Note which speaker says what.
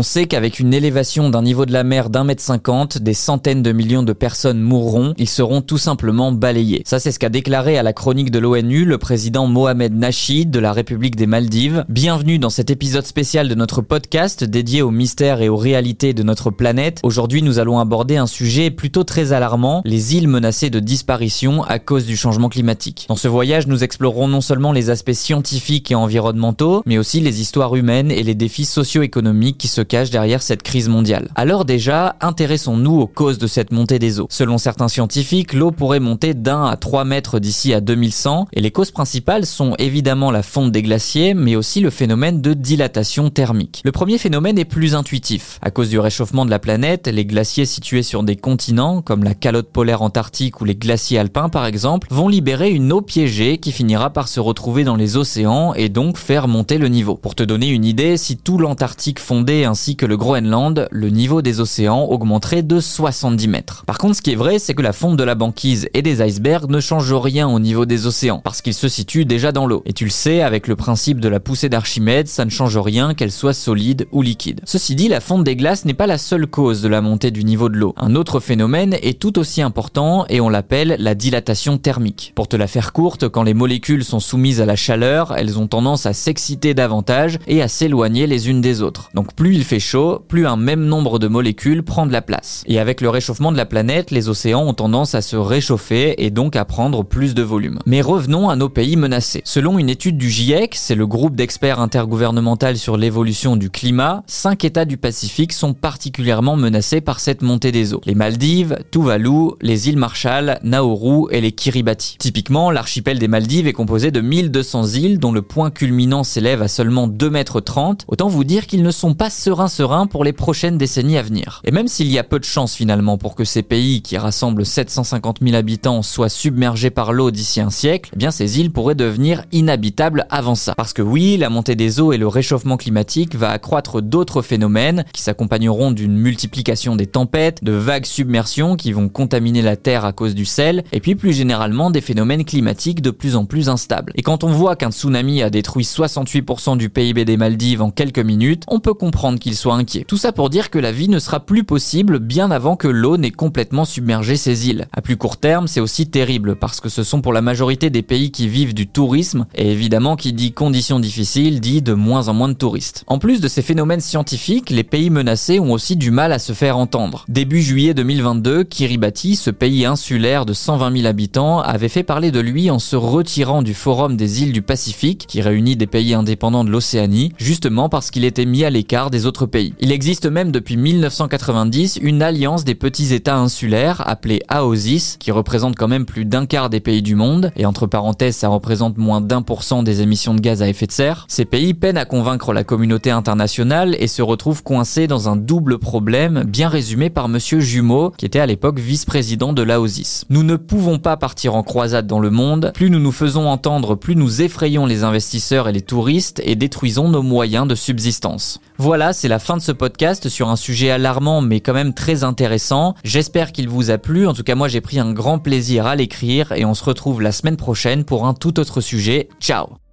Speaker 1: On sait qu'avec une élévation d'un niveau de la mer d'un mètre cinquante, des centaines de millions de personnes mourront, ils seront tout simplement balayés. Ça c'est ce qu'a déclaré à la chronique de l'ONU le président Mohamed Nasheed de la République des Maldives. Bienvenue dans cet épisode spécial de notre podcast dédié au mystère et aux réalités de notre planète. Aujourd'hui nous allons aborder un sujet plutôt très alarmant, les îles menacées de disparition à cause du changement climatique. Dans ce voyage nous explorerons non seulement les aspects scientifiques et environnementaux, mais aussi les histoires humaines et les défis socio-économiques qui se derrière cette crise mondiale. Alors déjà, intéressons-nous aux causes de cette montée des eaux. Selon certains scientifiques, l'eau pourrait monter d'un à 3 mètres d'ici à 2100 et les causes principales sont évidemment la fonte des glaciers, mais aussi le phénomène de dilatation thermique. Le premier phénomène est plus intuitif. À cause du réchauffement de la planète, les glaciers situés sur des continents, comme la calotte polaire antarctique ou les glaciers alpins par exemple, vont libérer une eau piégée qui finira par se retrouver dans les océans et donc faire monter le niveau. Pour te donner une idée, si tout l'Antarctique fondait ainsi que le Groenland, le niveau des océans augmenterait de 70 mètres. Par contre, ce qui est vrai, c'est que la fonte de la banquise et des icebergs ne change rien au niveau des océans, parce qu'ils se situent déjà dans l'eau. Et tu le sais, avec le principe de la poussée d'Archimède, ça ne change rien qu'elle soit solide ou liquide. Ceci dit, la fonte des glaces n'est pas la seule cause de la montée du niveau de l'eau. Un autre phénomène est tout aussi important et on l'appelle la dilatation thermique. Pour te la faire courte, quand les molécules sont soumises à la chaleur, elles ont tendance à s'exciter davantage et à s'éloigner les unes des autres. Donc plus il fait chaud, plus un même nombre de molécules prend la place. Et avec le réchauffement de la planète, les océans ont tendance à se réchauffer et donc à prendre plus de volume. Mais revenons à nos pays menacés. Selon une étude du GIEC, c'est le groupe d'experts intergouvernemental sur l'évolution du climat, cinq États du Pacifique sont particulièrement menacés par cette montée des eaux. Les Maldives, Tuvalu, les îles Marshall, Nauru et les Kiribati. Typiquement, l'archipel des Maldives est composé de 1200 îles dont le point culminant s'élève à seulement 2 mètres 30. Autant vous dire qu'ils ne sont pas sereins pour les prochaines décennies à venir. Et même s'il y a peu de chance finalement pour que ces pays qui rassemblent 750 000 habitants soient submergés par l'eau d'ici un siècle, eh bien ces îles pourraient devenir inhabitables avant ça. Parce que oui, la montée des eaux et le réchauffement climatique va accroître d'autres phénomènes qui s'accompagneront d'une multiplication des tempêtes, de vagues submersions qui vont contaminer la terre à cause du sel, et puis plus généralement des phénomènes climatiques de plus en plus instables. Et quand on voit qu'un tsunami a détruit 68% du PIB des Maldives en quelques minutes, on peut comprendre qu'il soit inquiet. Tout ça pour dire que la vie ne sera plus possible bien avant que l'eau n'ait complètement submergé ces îles. À plus court terme, c'est aussi terrible parce que ce sont pour la majorité des pays qui vivent du tourisme, et évidemment qui dit conditions difficiles dit de moins en moins de touristes. En plus de ces phénomènes scientifiques, les pays menacés ont aussi du mal à se faire entendre. Début juillet 2022, Kiribati, ce pays insulaire de 120 000 habitants, avait fait parler de lui en se retirant du Forum des îles du Pacifique, qui réunit des pays indépendants de l'Océanie, justement parce qu'il était mis à l'écart des Il existe même depuis 1990 une alliance des petits États insulaires appelée AOSIS, qui représente quand même plus d'un quart des pays du monde, et entre parenthèses ça représente moins d'un pour cent des émissions de gaz à effet de serre. Ces pays peinent à convaincre la communauté internationale et se retrouvent coincés dans un double problème bien résumé par monsieur Jumeau, qui était à l'époque vice-président de l'AOSIS. Nous ne pouvons pas partir en croisade dans le monde, plus nous nous faisons entendre, plus nous effrayons les investisseurs et les touristes et détruisons nos moyens de subsistance. Voilà, c'est la fin de ce podcast sur un sujet alarmant mais quand même très intéressant. J'espère qu'il vous a plu. En tout cas, moi j'ai pris un grand plaisir à l'écrire et on se retrouve la semaine prochaine pour un tout autre sujet. Ciao